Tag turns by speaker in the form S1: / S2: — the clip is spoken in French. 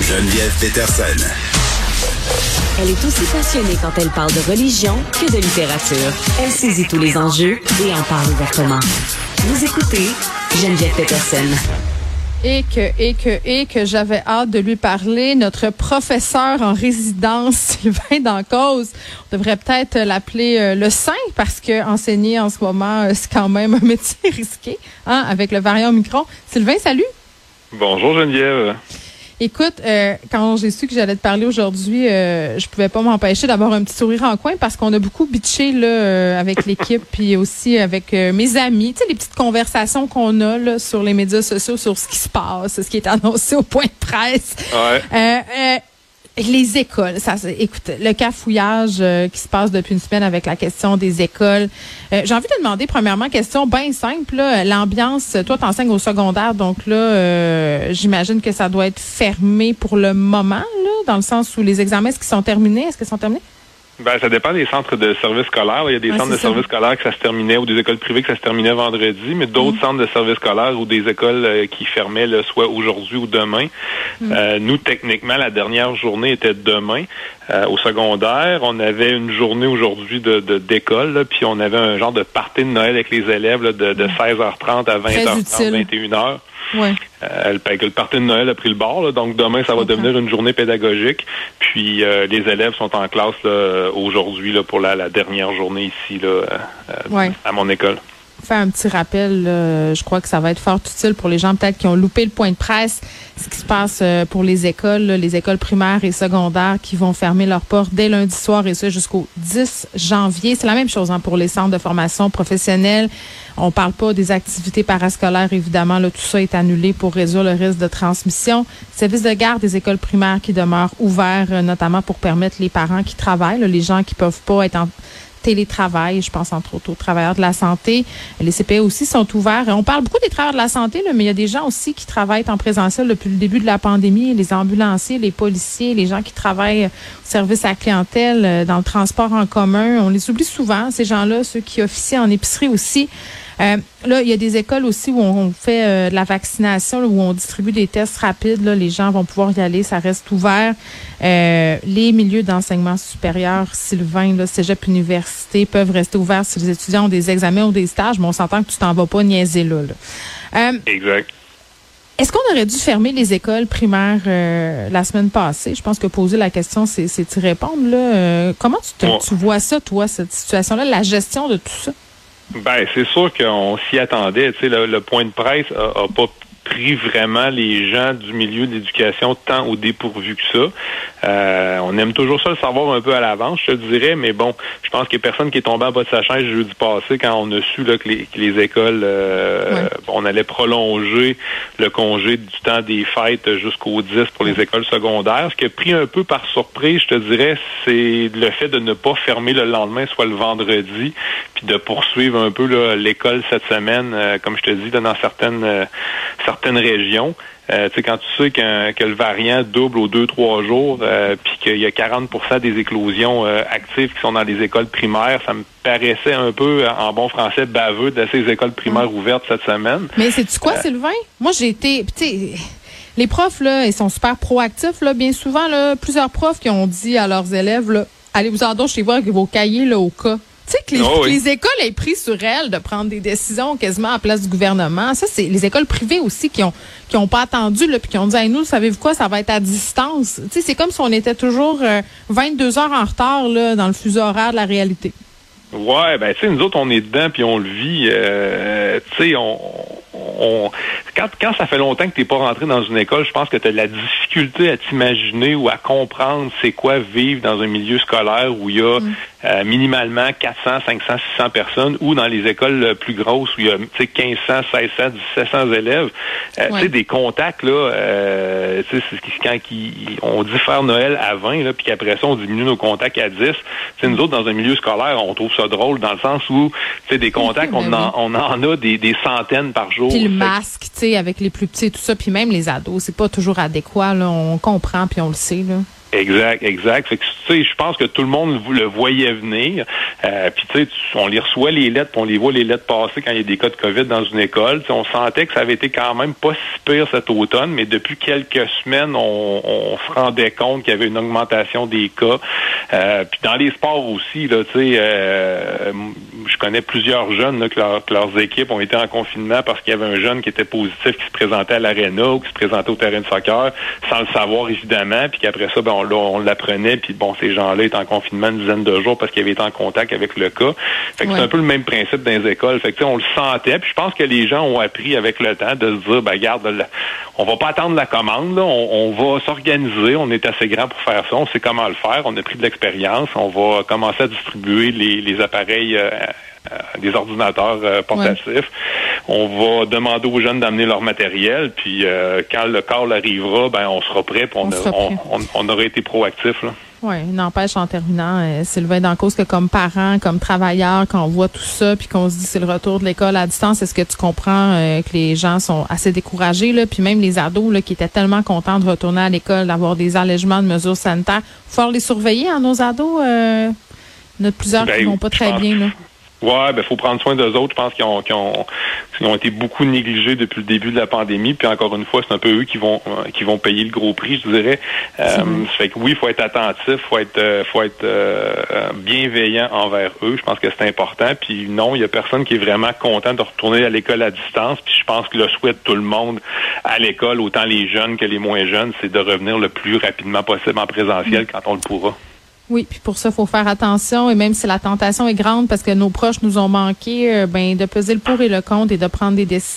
S1: Geneviève Peterson.
S2: Elle est aussi passionnée quand elle parle de religion que de littérature. Elle saisit tous les enjeux et en parle ouvertement. Vous écoutez Geneviève Peterson.
S3: Et que, et que, et que j'avais hâte de lui parler. Notre professeur en résidence, Sylvain Dancause, on devrait peut-être l'appeler euh, le saint parce que enseigner en ce moment, euh, c'est quand même un métier risqué, hein, avec le variant Micron. Sylvain, salut.
S4: Bonjour Geneviève.
S3: Écoute, euh, quand j'ai su que j'allais te parler aujourd'hui, euh, je pouvais pas m'empêcher d'avoir un petit sourire en coin parce qu'on a beaucoup bitché là euh, avec l'équipe puis aussi avec mes amis. Tu sais les petites conversations qu'on a là sur les médias sociaux sur ce qui se passe, ce qui est annoncé au point de presse.
S4: Ouais.
S3: Les écoles, ça, écoute, le cafouillage euh, qui se passe depuis une semaine avec la question des écoles. Euh, j'ai envie de demander premièrement question bien simple. L'ambiance, toi, t'enseignes au secondaire, donc là, euh, j'imagine que ça doit être fermé pour le moment, là, dans le sens où les examens, est-ce qu'ils sont terminés? Est-ce qu'ils sont terminés?
S4: Ben, ça dépend des centres de services scolaires. Il y a des centres de services scolaires que ça se terminait ou des écoles privées que ça se terminait vendredi, mais d'autres mm. centres de services scolaires ou des écoles euh, qui fermaient le soit aujourd'hui ou demain. Mm. Euh, nous, techniquement, la dernière journée était demain. Euh, au secondaire, on avait une journée aujourd'hui de d'école, puis on avait un genre de party de Noël avec les élèves de, de 16h30 mm. à 20h30, 21h.
S3: Ouais.
S4: Euh, le parti de Noël a pris le bord, donc demain, ça va devenir une journée pédagogique. Puis euh, les élèves sont en classe aujourd'hui pour la, dernière journée ici là, euh, à mon école
S3: faire un petit rappel. je crois que ça va être fort utile pour les gens peut-être qui ont loupé le point de presse. Ce qui se passe pour les écoles, les écoles primaires et secondaires qui vont fermer leurs portes dès lundi soir et ce jusqu'au 10 janvier. C'est la même chose hein, pour les centres de formation professionnelle. On parle pas des activités parascolaires, évidemment. Tout ça est annulé pour réduire le risque de transmission. Service de garde des écoles primaires qui demeurent ouverts, euh, notamment pour permettre les parents qui travaillent, les gens qui peuvent pas être en télétravail. Je pense entre autres aux travailleurs de la santé. Les CPE aussi sont ouverts. On parle beaucoup des travailleurs de la santé, là, mais il y a des gens aussi qui travaillent en présentiel depuis le début de la pandémie. Les ambulanciers, les policiers, les gens qui travaillent au service à clientèle, euh, dans le transport en commun. On les oublie souvent, ces gens-là, ceux qui officient en épicerie aussi. Euh, là, il y a des écoles aussi où on fait euh, de la vaccination, où on distribue des tests rapides. Là, les gens vont pouvoir y aller, ça reste ouvert. Euh, les milieux d'enseignement supérieur, Sylvain, là, cégep université, peuvent rester ouverts si les étudiants ont des examens ou des stages, mais on s'entend que tu t'en vas pas niaiser là.
S4: exact.
S3: Est-ce qu'on aurait dû fermer les écoles primaires la semaine passée? Je pense que poser la question, c'est y répondre. Là. comment tu, tu vois ça, toi, cette situation-là, la gestion de tout ça?
S4: Ben, c'est sûr qu'on s'y attendait. Tu sais, le, point de presse a, a pas pris vraiment les gens du milieu de l'éducation tant au dépourvu que ça. Euh, on aime toujours ça le savoir un peu à l'avance, je te dirais, mais bon, je pense qu'il n'y a personne qui est tombé en bas de sa chaise jeudi passé quand on a su là, que, les, que les écoles, euh, on allait prolonger le congé du temps des fêtes jusqu'au 10 pour les écoles secondaires. Ce qui a pris un peu par surprise, je te dirais, c'est le fait de ne pas fermer le lendemain, soit le vendredi, puis de poursuivre un peu l'école cette semaine, euh, comme je te dis, dans certaines certaines régions. Euh, tu sais, quand tu sais que le variant double aux deux, trois jours, euh, puis qu'il y a 40% des éclosions euh, actives qui sont dans les écoles primaires, ça me paraissait un peu, en bon français, baveux de ces écoles primaires mm. ouvertes cette semaine.
S3: Mais c'est tu quoi, Sylvain? Moi, j'ai été, les profs, là, ils sont super proactifs, là. Bien souvent, là, plusieurs profs qui ont dit à leurs élèves, là, allez vous en chez vous avec vos cahiers, là, au cas. Tu sais que
S4: oh
S3: les, écoles aient pris sur elles de prendre des décisions quasiment à place du gouvernement. Ça, c'est les écoles privées aussi qui ont qui ont pas attendu là, puis qui ont dit, hey, nous, savez-vous quoi, ça va être à distance. Tu sais, c'est comme si on était toujours 22 euh, heures en retard là, dans le fuseau horaire de la réalité.
S4: Ouais, ben tu sais, nous autres, on est dedans puis on le vit. Euh, tu sais, on, on, quand, quand ça fait longtemps que tu n'es pas rentré dans une école, je pense que tu as de la difficulté à t'imaginer ou à comprendre c'est quoi vivre dans un milieu scolaire où il y a mm. euh, minimalement 400, 500, 600 personnes ou dans les écoles plus grosses où il y a 1500, 1600, 1700 élèves. Euh, Tu sais, des contacts, là, euh, tu sais, quand on dit faire Noël à 20, là, puis qu'après ça, on diminue nos contacts à 10. sais, nous autres, dans un milieu scolaire, on trouve ça drôle dans le sens où, tu sais, des contacts, on en, on en a des, des centaines par jour.
S3: Puis le masque, tu sais, avec les plus petits, tout ça, puis même les ados, c'est pas toujours adéquat. Là. On comprend, puis on le sait. Là.
S4: Exact, exact. Fait que, tu sais, je pense que tout le monde le voyait venir. Euh, puis, tu sais, on les reçoit les lettres, puis on les voit les lettres passer quand il y a des cas de COVID dans une école. on sentait que ça avait été quand même pas si pire cet automne, mais depuis quelques semaines, on, on se rendait compte qu'il y avait une augmentation des cas. Euh, puis dans les sports aussi, là, tu sais, euh, je connais plusieurs jeunes là, que, leurs équipes ont été en confinement parce qu'il y avait un jeune qui était positif qui se présentait à l'aréna ou qui se présentait au terrain de soccer sans le savoir évidemment, puis qu'après ça, ben, on, on l'apprenait, puis bon, ces gens-là étaient en confinement une dizaine de jours parce qu'ils avaient été en contact avec le cas. Fait que c'est un peu le même principe dans les écoles. Fait que on le sentait, puis je pense que les gens ont appris avec le temps de se dire, ben garde, on va pas attendre la commande, là, on, va s'organiser, on est assez grand pour faire ça, on sait comment le faire, on a pris de l'expérience, on va commencer à distribuer les, appareils euh, euh, des ordinateurs euh, portatifs. On va demander aux jeunes d'amener leur matériel, puis quand le call arrivera, ben on sera prêt, puis on, on, aurait été proactif. Là.
S3: Oui, n'empêche en terminant, euh, Sylvain cause que comme parent, comme travailleur, quand on voit tout ça, puis qu'on se dit c'est le retour de l'école à distance, est-ce que tu comprends euh, que les gens sont assez découragés, là, puis même les ados là, qui étaient tellement contents de retourner à l'école, d'avoir des allègements de mesures sanitaires, faut les surveiller, hein, nos ados. Euh, il y en a plusieurs qui ben, vont pas très bien. Là.
S4: Ouais, ben faut prendre soin d'eux autres. Je pense qu'ils ont, qu'ils ont, ont, été beaucoup négligés depuis le début de la pandémie. Puis encore une fois, c'est un peu eux qui vont euh, qui vont payer le gros prix, je dirais. Euh, fait que oui, il faut être attentif, faut être euh, faut être euh, bienveillant envers eux. Je pense que c'est important. Puis non, il y a personne qui est vraiment content de retourner à l'école à distance. Puis je pense que le souhait de tout le monde à l'école, autant les jeunes que les moins jeunes, c'est de revenir le plus rapidement possible en présentiel mm. quand on le pourra.
S3: Oui, puis pour ça, il faut faire attention. Et même si la tentation est grande parce que nos proches nous ont manqué, euh, ben de peser le pour et le contre et de prendre des décisions